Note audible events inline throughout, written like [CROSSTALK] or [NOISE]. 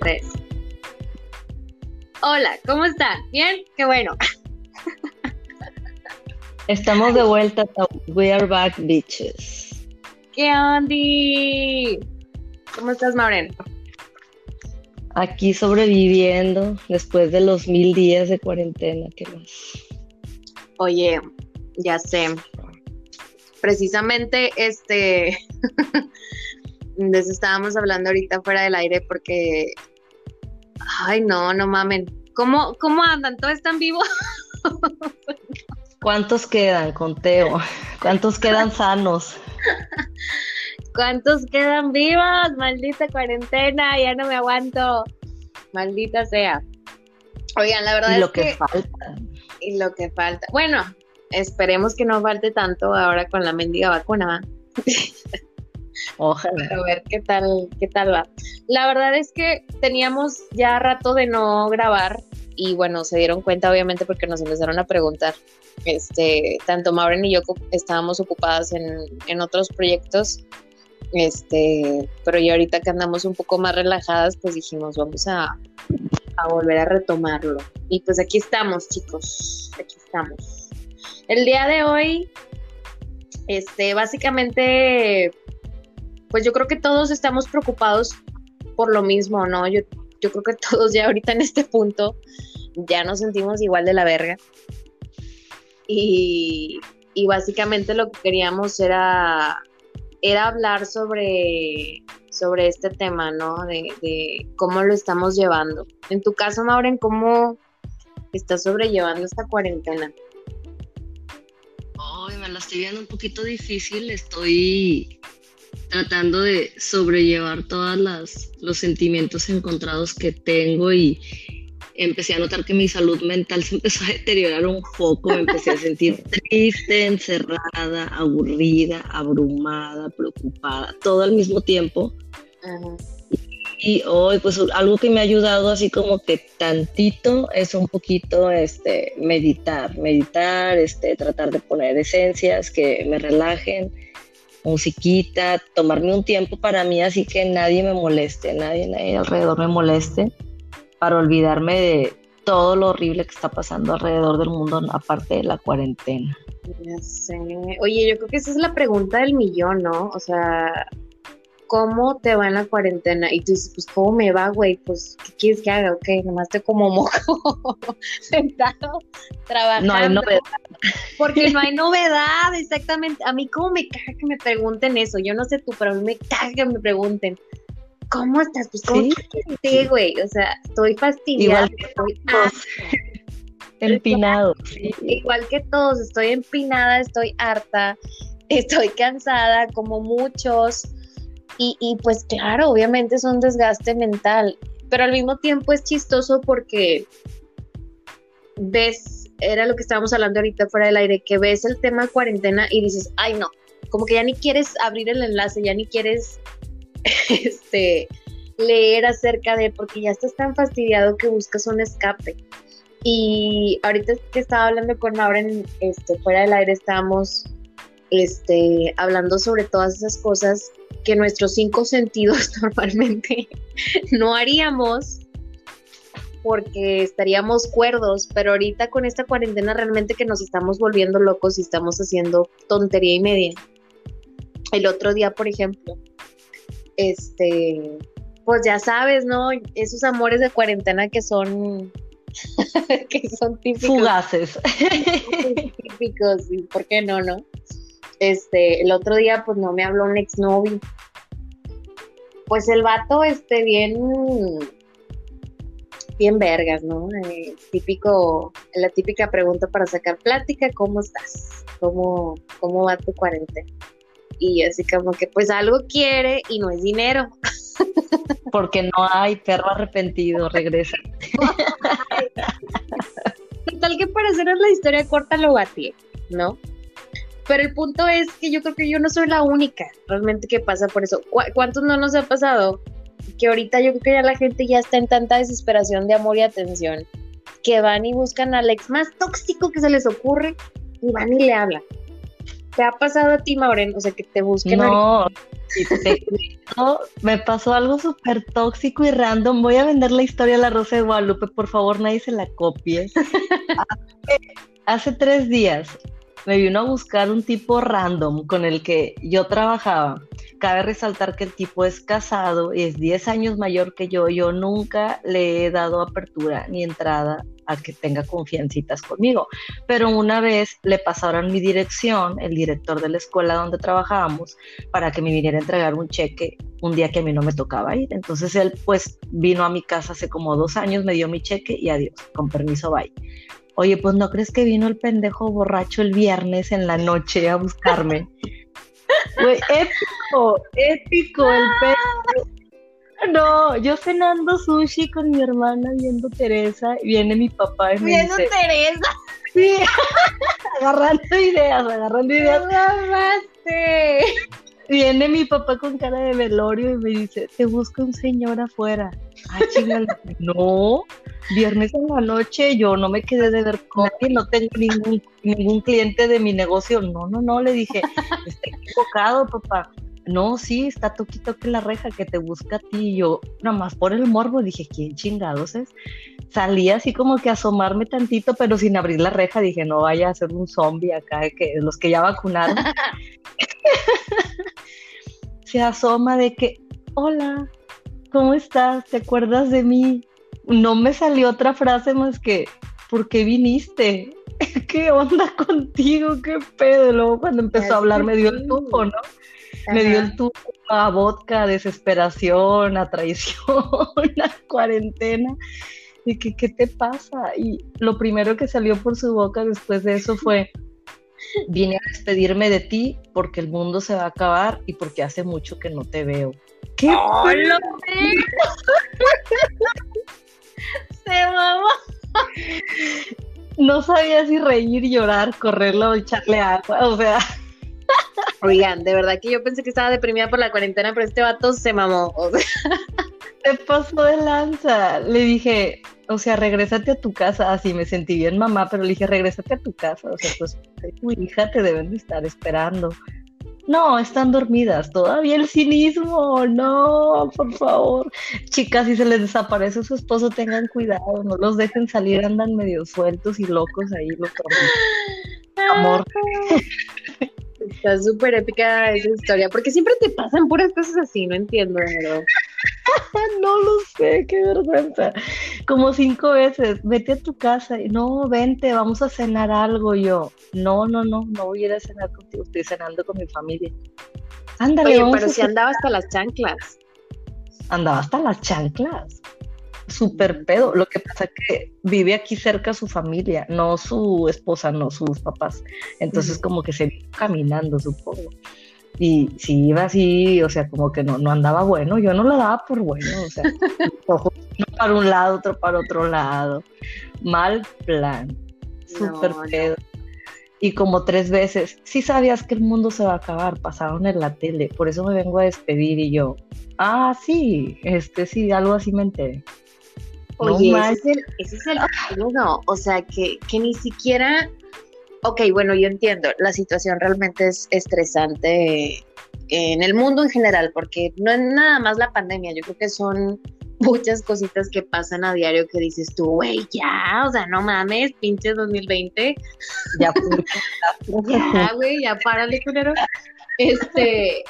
tres. Hola, ¿cómo están? ¿Bien? Qué bueno. Estamos de vuelta. We are back, bitches. ¿Qué onda? ¿Cómo estás, Maureen? Aquí sobreviviendo después de los mil días de cuarentena. ¿Qué más? Oye, ya sé. Precisamente, este, [LAUGHS] de eso estábamos hablando ahorita fuera del aire porque, ay, no, no mamen. ¿Cómo, cómo andan? ¿Todos están vivos? [LAUGHS] ¿Cuántos quedan, conteo? ¿Cuántos quedan sanos? ¿Cuántos quedan vivos? Maldita cuarentena, ya no me aguanto. Maldita sea. Oigan, la verdad y es lo que, falta. Y lo que falta. Bueno, esperemos que no falte tanto ahora con la mendiga vacuna. [LAUGHS] Ojalá. A ver qué tal, qué tal va. La verdad es que teníamos ya rato de no grabar y bueno, se dieron cuenta obviamente porque nos empezaron a preguntar. Este, tanto Maureen y yo estábamos ocupadas en, en otros proyectos. Este, pero ya ahorita que andamos un poco más relajadas, pues dijimos, vamos a, a volver a retomarlo. Y pues aquí estamos, chicos. Aquí estamos. El día de hoy, este, básicamente, pues yo creo que todos estamos preocupados por lo mismo, ¿no? Yo, yo creo que [LAUGHS] todos ya ahorita en este punto ya nos sentimos igual de la verga. Y, y básicamente lo que queríamos era, era hablar sobre, sobre este tema, ¿no? De, de, cómo lo estamos llevando. En tu caso, Mauren, ¿cómo estás sobrellevando esta cuarentena? Hoy me la estoy viendo un poquito difícil. Estoy tratando de sobrellevar todos los sentimientos encontrados que tengo y empecé a notar que mi salud mental [LAUGHS] se empezó a deteriorar un poco, me empecé a sentir [LAUGHS] triste, encerrada, aburrida, abrumada, preocupada, todo al mismo tiempo. Uh -huh. Y hoy, pues algo que me ha ayudado así como que tantito es un poquito este, meditar, meditar, este, tratar de poner esencias que me relajen, musiquita, tomarme un tiempo para mí así que nadie me moleste, nadie, alrededor me moleste, para olvidarme de todo lo horrible que está pasando alrededor del mundo, aparte de la cuarentena. Oye, yo creo que esa es la pregunta del millón, ¿no? O sea, ¿cómo te va en la cuarentena? Y tú dices, pues, ¿cómo me va, güey? Pues, ¿qué quieres que haga? Ok, nomás te como mojo, [LAUGHS] sentado, trabajando. No hay novedad. Porque no hay [LAUGHS] novedad, exactamente. A mí, ¿cómo me caga que me pregunten eso? Yo no sé tú, pero a mí me caga que me pregunten. ¿Cómo estás? Pues, ¿cómo sí, güey? O sea, estoy fastidiada. Igual que estoy todos. Empinado. Sí. Igual que todos, estoy empinada, estoy harta, estoy cansada, como muchos. Y, y, pues claro, obviamente es un desgaste mental, pero al mismo tiempo es chistoso porque ves, era lo que estábamos hablando ahorita fuera del aire, que ves el tema cuarentena y dices, ay no, como que ya ni quieres abrir el enlace, ya ni quieres [LAUGHS] este, leer acerca de, porque ya estás tan fastidiado que buscas un escape. Y ahorita que estaba hablando con Lauren, este, fuera del aire estábamos este, hablando sobre todas esas cosas que nuestros cinco [LAUGHS] sentidos [LAUGHS] normalmente no haríamos porque estaríamos cuerdos, pero ahorita con esta cuarentena realmente que nos estamos volviendo locos y estamos haciendo tontería y media. El otro día, por ejemplo, este, pues ya sabes, ¿no? Esos amores de cuarentena que son [LAUGHS] que son típicos. Fugaces. típicos, y por qué no, ¿no? Este, el otro día, pues no me habló un exnovio. Pues el vato, este, bien, bien vergas, ¿no? Eh, típico, la típica pregunta para sacar plática, ¿cómo estás? ¿Cómo, cómo va tu cuarentena? Y así como que, pues algo quiere y no es dinero. [LAUGHS] Porque no hay perro arrepentido, regresa. [LAUGHS] Tal que para hacer la historia corta lo batí, ¿no? Pero el punto es que yo creo que yo no soy la única realmente que pasa por eso. ¿Cuántos no nos ha pasado? Que ahorita yo creo que ya la gente ya está en tanta desesperación de amor y atención que van y buscan al ex más tóxico que se les ocurre y van y le hablan. ¿Te ha pasado a ti, Maureen? O sea, que te busquen. No, me pasó algo súper tóxico y random. Voy a vender la historia de la Rosa de Guadalupe, por favor, nadie se la copie. [LAUGHS] hace, tres días me vino a buscar un tipo random con el que yo trabajaba. Cabe resaltar que el tipo es casado y es 10 años mayor que yo. Yo nunca le he dado apertura ni entrada a que tenga confiancitas conmigo. Pero una vez le pasaron mi dirección, el director de la escuela donde trabajábamos, para que me viniera a entregar un cheque un día que a mí no me tocaba ir. Entonces él pues vino a mi casa hace como dos años, me dio mi cheque y adiós, con permiso, bye. Oye, pues no crees que vino el pendejo borracho el viernes en la noche a buscarme. [LAUGHS] épico, épico el perro no, yo cenando sushi con mi hermana viendo Teresa, y viene mi papá y me viendo Teresa. Sí, [LAUGHS] agarrando ideas, agarrando ideas. Agarraste. Viene mi papá con cara de velorio y me dice, te busca un señor afuera. Ah, chingada. [LAUGHS] no, viernes en la noche yo no me quedé de ver con nadie, no tengo ningún, ningún cliente de mi negocio. No, no, no, le dije, está equivocado, papá no, sí, está toquito que la reja que te busca a ti. Y yo, nada más por el morbo, dije, ¿quién chingados es? Salí así como que asomarme tantito, pero sin abrir la reja, dije, no vaya a ser un zombie acá, que los que ya vacunaron. [LAUGHS] Se asoma de que, hola, ¿cómo estás? ¿Te acuerdas de mí? No me salió otra frase más que, ¿por qué viniste? [LAUGHS] ¿Qué onda contigo? ¿Qué pedo? Luego cuando empezó a hablar me dio el tufo, ¿no? Me dio el tubo a vodka, a desesperación, a traición, [LAUGHS] a cuarentena. Y que, ¿qué te pasa? Y lo primero que salió por su boca después de eso fue, vine a despedirme de ti porque el mundo se va a acabar y porque hace mucho que no te veo. ¿Qué? ¡Hola! [LAUGHS] se mamó. [LAUGHS] No sabía si reír, llorar, correrlo, echarle agua, o sea. Oigan, de verdad que yo pensé que estaba deprimida por la cuarentena, pero este vato se mamó. Se pasó de lanza. Le dije, o sea, regrésate a tu casa. Así me sentí bien mamá, pero le dije, regrésate a tu casa. O sea, pues tu hija te deben de estar esperando. No, están dormidas. Todavía el cinismo. No, por favor. Chicas, si se les desaparece su esposo, tengan cuidado. No los dejen salir. Andan medio sueltos y locos ahí. Los Amor. Está súper épica esa historia, porque siempre te pasan puras cosas así, no entiendo, pero... [LAUGHS] no lo sé, qué vergüenza. Como cinco veces, vete a tu casa y no, vente, vamos a cenar algo. yo, no, no, no, no voy a ir a cenar contigo, estoy cenando con mi familia. Ándale, Oye, pero si andaba hasta las chanclas. Andaba hasta las chanclas súper pedo. Lo que pasa es que vive aquí cerca su familia, no su esposa, no sus papás. Entonces, como que se vino caminando, supongo. Y si iba así, o sea, como que no, no andaba bueno, yo no lo daba por bueno, o sea, [LAUGHS] uno para un lado, otro para otro lado. Mal plan, súper pedo. Y como tres veces, sí sabías que el mundo se va a acabar, pasaron en la tele, por eso me vengo a despedir y yo, ah, sí, este sí, algo así me enteré. Oye, ese, es el, no, o sea, que, que ni siquiera, ok, bueno, yo entiendo, la situación realmente es estresante en el mundo en general, porque no es nada más la pandemia, yo creo que son muchas cositas que pasan a diario que dices tú, güey, ya, o sea, no mames, pinche 2020. Ya, [LAUGHS] ya, güey, ya párale, culero. Este,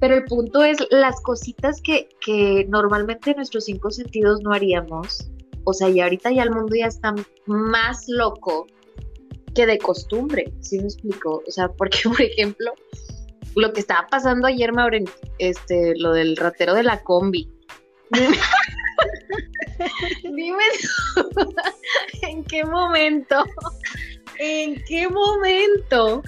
pero el punto es las cositas que, que normalmente nuestros cinco sentidos no haríamos. O sea, y ahorita ya el mundo ya está más loco que de costumbre, ¿sí me explico? O sea, porque, [LAUGHS] por ejemplo, lo que estaba pasando ayer, Maureen, este, lo del ratero de la combi. [LAUGHS] Dime, [LAUGHS] ¿en qué momento ¿En qué momento?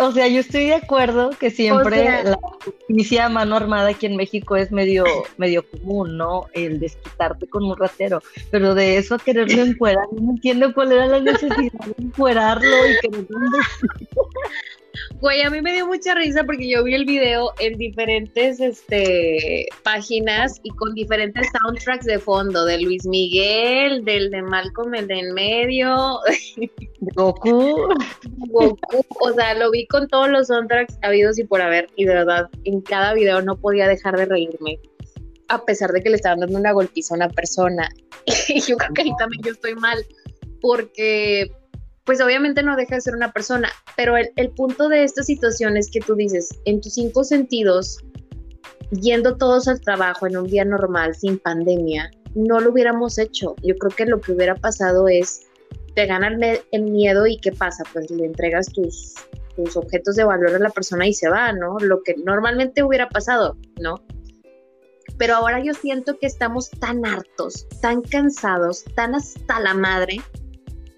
O sea, yo estoy de acuerdo que siempre la justicia mano armada aquí en México es medio, medio común, ¿no? El desquitarte con un ratero. Pero de eso a quererlo encuerar, no entiendo cuál era la necesidad de encuerarlo y que no [LAUGHS] Güey, a mí me dio mucha risa porque yo vi el video en diferentes este, páginas y con diferentes soundtracks de fondo, de Luis Miguel, del de Malcolm el de en medio, [LAUGHS] Goku. Goku, o sea, lo vi con todos los soundtracks habidos y por haber, y de verdad, en cada video no podía dejar de reírme, a pesar de que le estaban dando una golpiza a una persona. [LAUGHS] y yo creo que ahí también yo estoy mal, porque pues obviamente no deja de ser una persona, pero el, punto de esta situación es que tú dices, en tus cinco sentidos, yendo todos al trabajo en un día normal, sin pandemia, no lo hubiéramos hecho. Yo creo que lo que hubiera pasado es, te gana el, miedo y ¿qué pasa? Pues le entregas tus, tus objetos de valor a la persona y se va, ¿no? Lo que normalmente hubiera pasado, ¿no? Pero ahora yo siento que estamos tan hartos, tan cansados, tan hasta la madre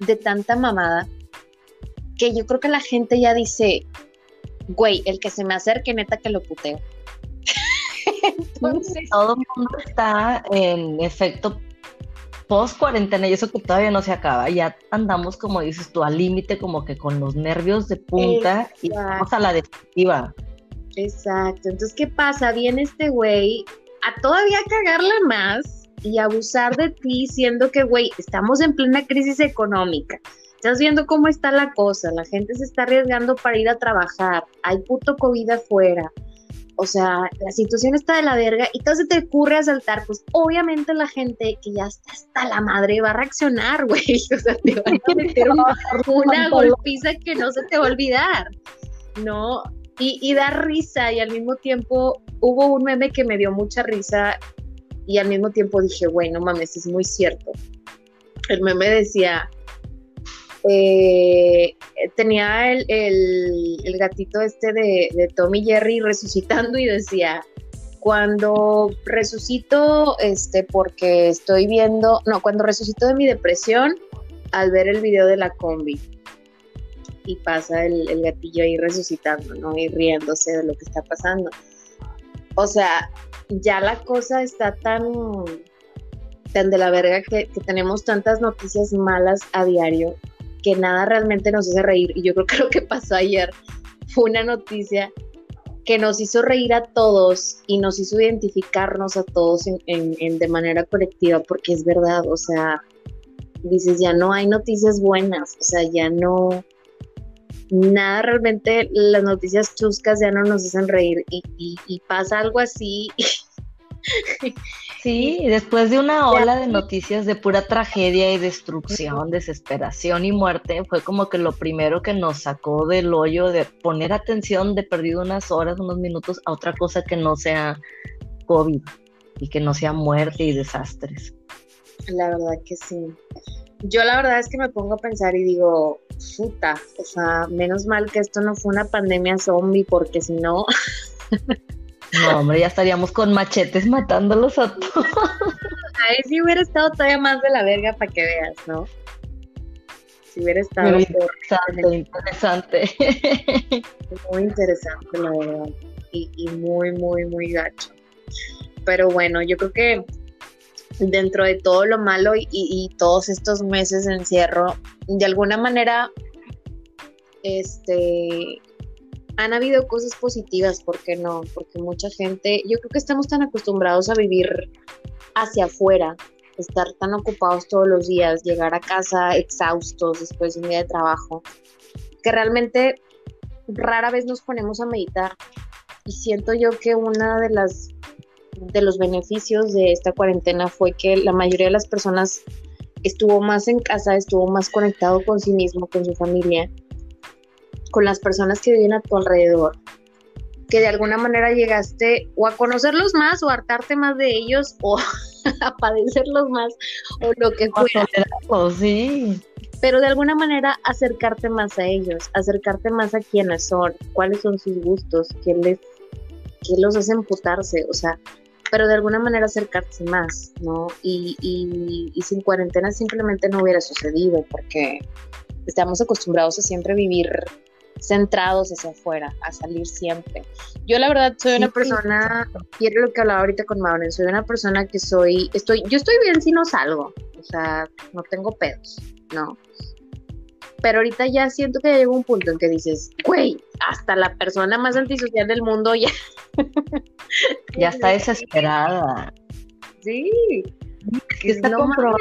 de tanta mamada que yo creo que la gente ya dice, güey, el que se me acerque, neta que lo puteo. [LAUGHS] Entonces, todo el mundo está en efecto post cuarentena y eso que todavía no se acaba. Ya andamos, como dices tú, al límite, como que con los nervios de punta y vamos a la definitiva. Exacto. Entonces, ¿qué pasa? Viene este güey a todavía cagarla más y abusar de ti, siendo que, güey, estamos en plena crisis económica. Estás viendo cómo está la cosa, la gente se está arriesgando para ir a trabajar, hay puto COVID afuera. O sea, la situación está de la verga y todo se te ocurre asaltar, pues obviamente la gente que ya está hasta la madre va a reaccionar, [LAUGHS] güey. O sea, te van a meter [LAUGHS] una, golpiza que no se te va a olvidar, ¿no? Y, y da risa y al mismo tiempo hubo un meme que me dio mucha risa y al mismo tiempo dije, bueno, mames, es muy cierto. El meme decía, eh, tenía el, el, gatito este de, de Tommy Jerry resucitando y decía, cuando resucito, este, porque estoy viendo, no, cuando resucito de mi depresión al ver el video de la combi. Y pasa el, el gatillo ahí resucitando, ¿no? Y riéndose de lo que está pasando. O sea, ya la cosa está tan, tan de la verga que, tenemos tantas noticias malas a diario que nada realmente nos hace reír. Y yo creo que lo que pasó ayer fue una noticia que nos hizo reír a todos y nos hizo identificarnos a todos en, de manera colectiva, porque es verdad, o sea, dices, ya no hay noticias buenas, o sea, ya no, nada realmente, las noticias chuscas ya no nos hacen reír y, pasa algo así. Sí, después de una ola de noticias de pura tragedia y destrucción, desesperación y muerte, fue como que lo primero que nos sacó del hoyo de poner atención de perdido unas horas, unos minutos a otra cosa que no sea COVID y que no sea muerte y desastres. La verdad que sí. Yo la verdad es que me pongo a pensar y digo, puta, o sea, menos mal que esto no fue una pandemia zombie, porque si no... No, hombre, ya estaríamos con machetes matándolos a todos. [LAUGHS] Ahí sí hubiera estado todavía más de la verga para que veas, ¿no? Si hubiera estado... Muy interesante, interesante. [LAUGHS] Muy interesante, la verdad. Y, y muy, muy, muy gacho. Pero bueno, yo creo que dentro de todo lo malo y, todos estos meses de encierro, de alguna manera, este, han habido cosas positivas, ¿por qué no? Porque mucha gente, yo creo que estamos tan acostumbrados a vivir hacia afuera, estar tan ocupados todos los días, llegar a casa exhaustos después de un día de trabajo, que realmente rara vez nos ponemos a meditar. Y siento yo que una de las de los beneficios de esta cuarentena fue que la mayoría de las personas estuvo más en casa, estuvo más conectado con sí mismo, con su familia, con las personas que viven a tu alrededor, que de alguna manera llegaste o a conocerlos más o a hartarte más de ellos o [LAUGHS] a padecerlos más o lo que fuera. Sí. Pero de alguna manera acercarte más a ellos, acercarte más a quienes son, cuáles son sus gustos, qué les qué los hace emputarse, o sea, pero de alguna manera acercarse más, ¿no? Y, y, sin cuarentena simplemente no hubiera sucedido porque estamos acostumbrados a siempre vivir centrados hacia afuera, a salir siempre. Yo la verdad soy una persona, quiero lo que hablaba ahorita con Maureen, soy una persona que soy, estoy, yo estoy bien si no salgo, o sea, no tengo pedos, ¿no? Pero ahorita ya siento que llega un punto en que dices, güey, hasta la persona más antisocial del mundo ya. [LAUGHS] ya está desesperada. Sí. Está no comprobado.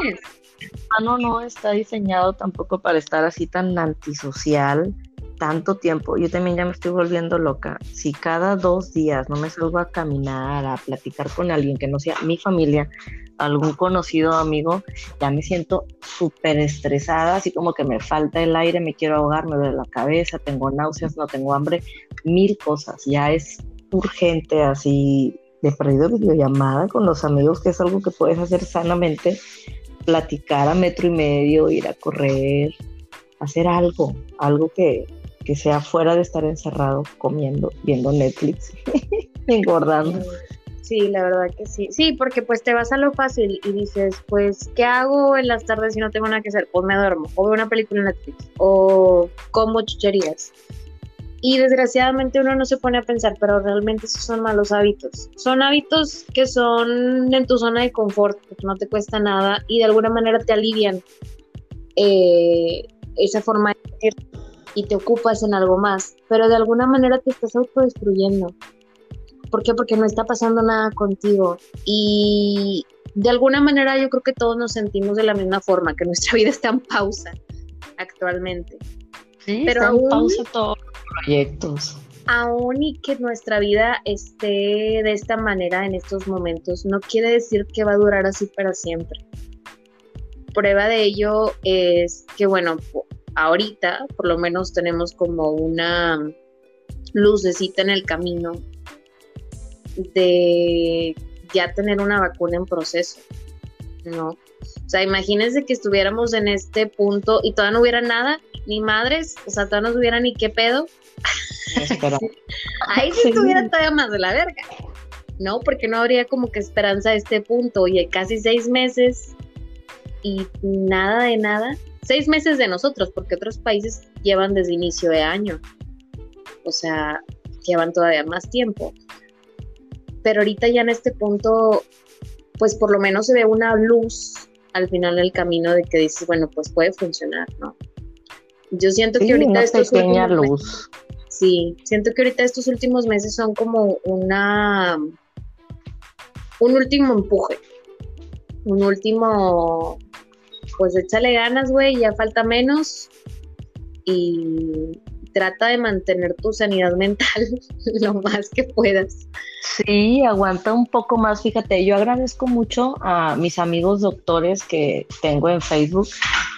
No, no está diseñado tampoco para estar así tan antisocial tanto tiempo. Yo también ya me estoy volviendo loca. Si cada dos días no me salgo a caminar, a platicar con alguien que no sea mi familia, algún conocido amigo, ya me siento súper estresada, así como que me falta el aire, me quiero ahogar, me duele la cabeza, tengo náuseas, no tengo hambre, mil cosas. Ya es urgente así de perdido videollamada con los amigos, que es algo que puedes hacer sanamente, platicar a metro y medio, ir a correr, hacer algo, algo que, que sea fuera de estar encerrado comiendo, viendo Netflix, [LAUGHS] engordando. Sí, la verdad que sí. Sí, porque pues te vas a lo fácil y dices, pues, ¿qué hago en las tardes si no tengo nada que hacer? Pues me duermo, o veo una película en Netflix, o como chucherías. Y desgraciadamente uno no se pone a pensar, pero realmente esos son malos hábitos. Son hábitos que son en tu zona de confort, que no te cuesta nada y de alguna manera te alivian eh, esa forma de y te ocupas en algo más, pero de alguna manera te estás autodestruyendo. ¿Por qué? Porque no está pasando nada contigo. Y de alguna manera yo creo que todos nos sentimos de la misma forma, que nuestra [LAUGHS] vida está en pausa actualmente. Sí, pero está en pausa todos los proyectos. Aún y que nuestra vida esté de esta manera en estos momentos, no quiere decir que va a durar así para siempre. Prueba de ello es que, bueno, ahorita por lo menos tenemos como una lucecita en el camino de ya tener una vacuna en proceso, ¿no? O sea, imagínense que estuviéramos en este punto y todavía no hubiera nada, ni madres, o sea, todavía no hubiera ni qué pedo. [LAUGHS] Ahí sí estuviera todavía más de la verga, ¿no? Porque no habría como que esperanza a este punto. Oye, casi seis meses y nada de nada seis meses de nosotros, porque otros países llevan desde inicio de año. O sea, llevan todavía más tiempo. Pero ahorita ya en este punto, pues por lo menos se ve una luz al final del camino de que dices, bueno, pues puede funcionar, ¿no? Yo siento que ahorita una estos pequeña luz. sí, siento que ahorita estos últimos meses son como una un último empuje, un último pues échale ganas, güey, ya falta menos y trata de mantener tu sanidad mental [LAUGHS] lo más que puedas. Sí, aguanta un poco más. Fíjate, yo agradezco mucho a mis amigos doctores que tengo en Facebook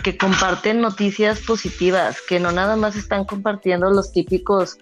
que comparten noticias positivas, que no nada más están compartiendo los típicos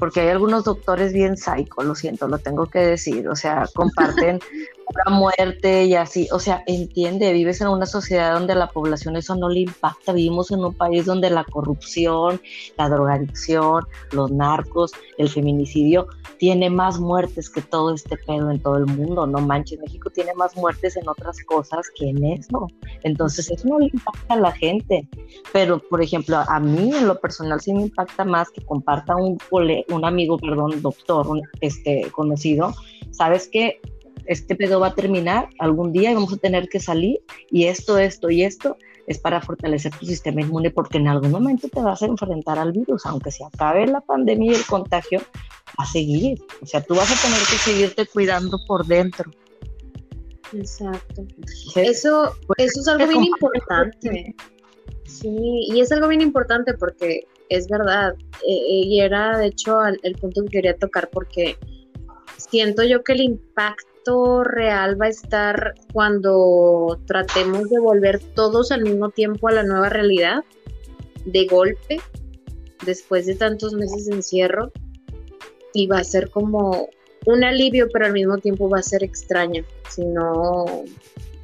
porque hay algunos doctores bien psycho, lo siento, lo tengo que decir, o sea, comparten [LAUGHS] la muerte y así, o sea, entiende, vives en una sociedad donde la población eso no le impacta, vivimos en un país donde la corrupción, la drogadicción, los narcos, el feminicidio tiene más muertes que todo este pedo en todo el mundo, no manches, México tiene más muertes en otras cosas que en eso, entonces eso no le impacta a la gente, pero por ejemplo, a mí en lo personal sí me impacta más que comparta un, un amigo, perdón, doctor, este, conocido, sabes que este pedo va a terminar algún día y vamos a tener que salir y esto, esto y esto es para fortalecer tu sistema inmune porque en algún momento te vas a enfrentar al virus, aunque se acabe la pandemia y el contagio, va a seguir. O sea, tú vas a tener que seguirte cuidando por dentro. Exacto. eso, pues, eso es algo bien importante. Sí, y es algo bien importante porque es verdad, eh, eh, y era de hecho el punto que quería tocar porque siento yo que el impacto real va a estar cuando tratemos de volver todos al mismo tiempo a la nueva realidad, de golpe, después de tantos meses de encierro, y va a ser como un alivio, pero al mismo tiempo va a ser extraño si no,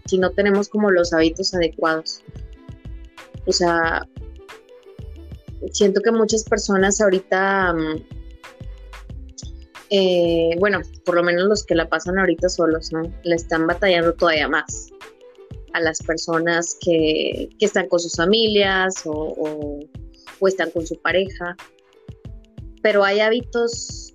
si no tenemos como los hábitos adecuados. O sea, siento que muchas personas ahorita mm, eh, bueno, por lo menos los que la pasan ahorita solos, ¿no? Le están batallando todavía más a las personas que, están con sus familias o, están con su pareja. Pero hay hábitos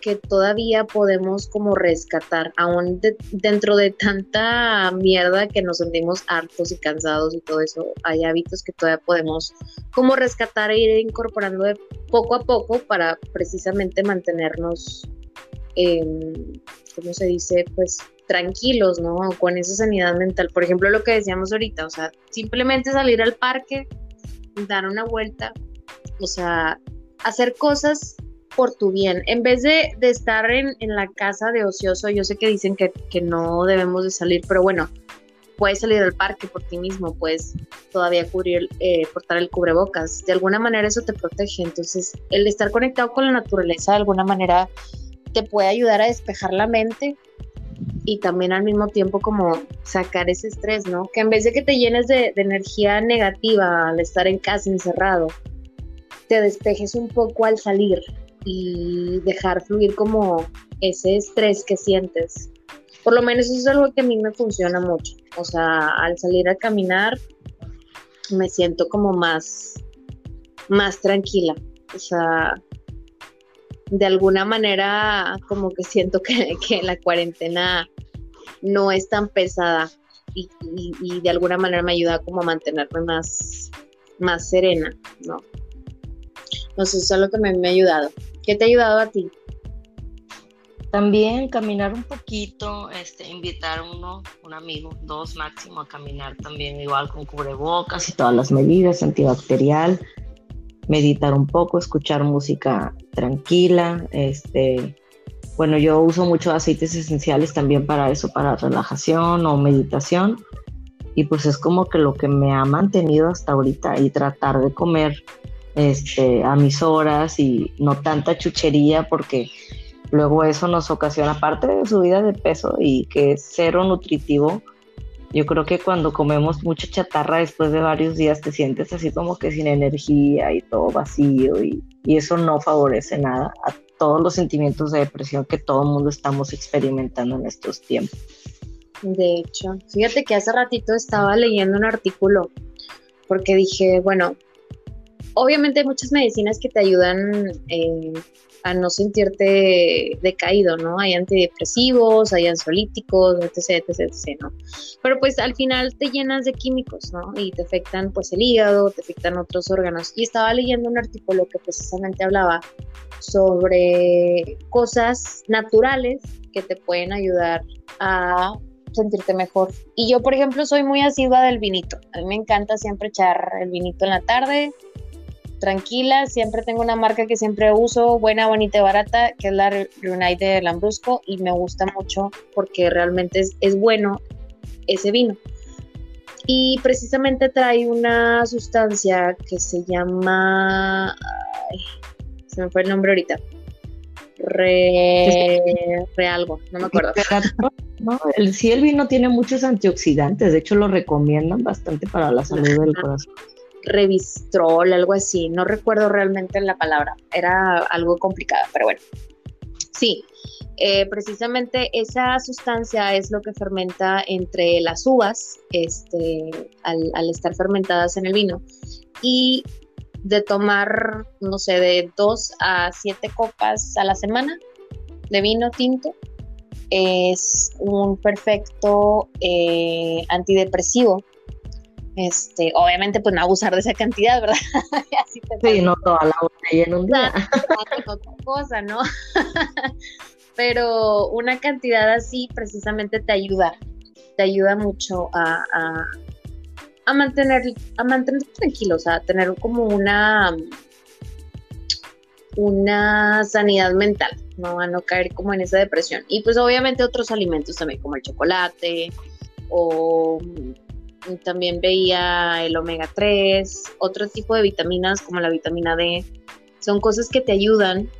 que todavía podemos como rescatar, aún dentro de tanta mierda que nos sentimos hartos y cansados y todo eso, hay hábitos que todavía podemos como rescatar e ir incorporando de poco a poco para precisamente mantenernos, eh, ¿cómo se dice? Pues tranquilos, ¿no? Con esa sanidad mental. Por ejemplo, lo que decíamos ahorita, o sea, simplemente salir al parque, dar una vuelta, o sea, hacer cosas por tu bien. En vez de, estar en, la casa de ocioso, yo sé que dicen que, no debemos de salir, pero bueno, puedes salir al parque por ti mismo, puedes todavía cubrir, eh, portar el cubrebocas. De alguna manera eso te protege. Entonces, el estar conectado con la naturaleza de alguna manera te puede ayudar a despejar la mente y también al mismo tiempo como sacar ese estrés, ¿no? Que en vez de que te llenes de, energía negativa al estar en casa encerrado, te despejes un poco al salir, y dejar fluir como ese estrés que sientes. Por lo menos eso es algo que a mí me funciona mucho. O sea, al salir a caminar me siento como más, más tranquila. O sea, de alguna manera como que siento que, [LAUGHS] la cuarentena no es tan pesada y, de alguna manera me ayuda como a mantenerme más, más serena, ¿no? Entonces, eso es lo que me, me ha ayudado. ¿Qué te ha ayudado a ti? También caminar un poquito, este, invitar uno, un amigo, dos máximo a caminar también igual con cubrebocas y todas las medidas, antibacterial, meditar un poco, escuchar música tranquila, este, bueno, yo uso muchos aceites esenciales también para eso, para relajación o meditación, y pues es como que lo que me ha mantenido hasta ahorita y tratar de comer este, a mis horas y no tanta chuchería porque luego eso nos ocasiona parte de subida de peso y que es cero nutritivo. Yo creo que cuando comemos mucha chatarra después de varios días te sientes así como que sin energía y todo vacío y, eso no favorece nada a todos los sentimientos de depresión que todo el mundo estamos experimentando en estos tiempos. De hecho, fíjate que hace ratito estaba leyendo un artículo porque dije, bueno, obviamente hay muchas medicinas que te ayudan eh, a no sentirte decaído, ¿no? Hay antidepresivos, hay ansiolíticos, etc, etc, etc, ¿no? Pero pues al final te llenas de químicos, ¿no? Y te afectan pues el hígado, te afectan otros órganos. Y estaba leyendo un artículo que precisamente hablaba sobre cosas naturales que te pueden ayudar a sentirte mejor. Y yo, por ejemplo, soy muy asidua del vinito. A mí me encanta siempre echar el vinito en la tarde, tranquila, siempre tengo una marca que siempre uso, buena, bonita y barata, que es la Reunite de Lambrusco y me gusta mucho porque realmente es, es bueno ese vino. Y precisamente trae una sustancia que se llama... se me fue el nombre ahorita. Re, re algo, no me acuerdo. No, el, sí, el vino tiene muchos antioxidantes, de hecho lo recomiendan bastante para la salud del corazón. Revistrol, algo así, no recuerdo realmente la palabra, era algo complicado, pero bueno. Sí, eh, precisamente esa sustancia es lo que fermenta entre las uvas, este, al, estar fermentadas en el vino. Y de tomar, no sé, de dos a siete copas a la semana de vino tinto, es un perfecto eh, antidepresivo este, obviamente, pues no abusar de esa cantidad, ¿verdad? [LAUGHS] sí, no toda la botella en un día. otra cosa, ¿no? [LAUGHS] Pero una cantidad así precisamente te ayuda, te ayuda mucho a, a, mantener, a mantener tranquilo, o sea, a tener como una, una sanidad mental, ¿no? A no caer como en esa depresión. Y pues obviamente otros alimentos también, como el chocolate o también veía el omega 3, otro tipo de vitaminas como la vitamina D. Son cosas que te ayudan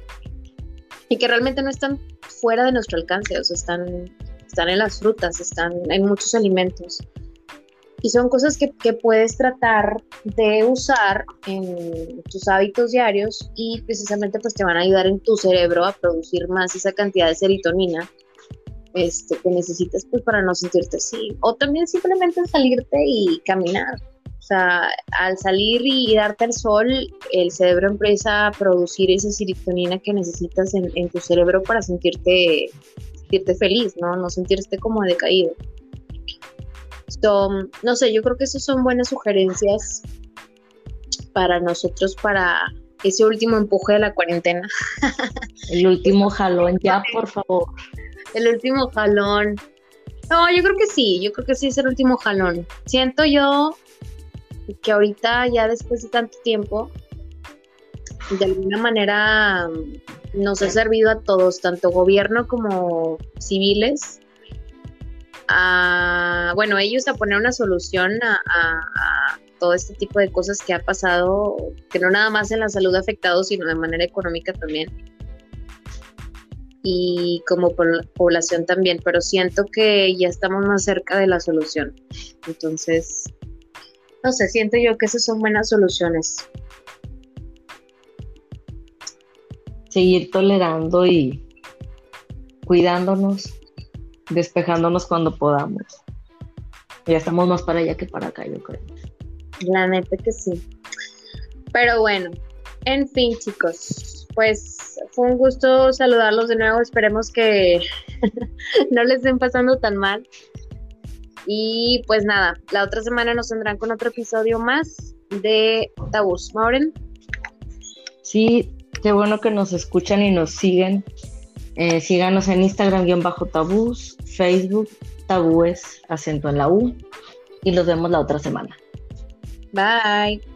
y que realmente no están fuera de nuestro alcance, o sea, están, están en las frutas, están en muchos alimentos. Y son cosas que, que puedes tratar de usar en tus hábitos diarios y precisamente pues te van a ayudar en tu cerebro a producir más esa cantidad de serotonina este, que necesitas pues para no sentirte así. O también simplemente salirte y caminar. O sea, al salir y, darte el sol, el cerebro empieza a producir esa serotonina que necesitas en, tu cerebro para sentirte, sentirte feliz, ¿no? No sentirte como decaído. So, no sé, yo creo que esas son buenas sugerencias para nosotros para ese último empuje de la cuarentena. [LAUGHS] El último jalón, ya, por favor. El último jalón. No, yo creo que sí, yo creo que sí es el último jalón. Siento yo que ahorita, ya después de tanto tiempo, de alguna manera nos ha servido a todos, tanto gobierno como civiles, a, bueno, ellos a poner una solución a, todo este tipo de cosas que ha pasado, que no nada más en la salud afectado, sino de manera económica también. Y como población también, pero siento que ya estamos más cerca de la solución. Entonces, no sé, siento yo que esas son buenas soluciones. Seguir tolerando y cuidándonos despejándonos cuando podamos. Ya estamos más para allá que para acá, yo creo. La neta que sí. Pero bueno, en fin, chicos, pues fue un gusto saludarlos de nuevo. Esperemos que [LAUGHS] no les estén pasando tan mal. Y pues nada, la otra semana nos tendrán con otro episodio más de Tabús. Mauren. Sí, qué bueno que nos escuchan y nos siguen. Eh, síganos en Instagram-tabús, Facebook, tabúes, acento en la U. Y los vemos la otra semana. Bye.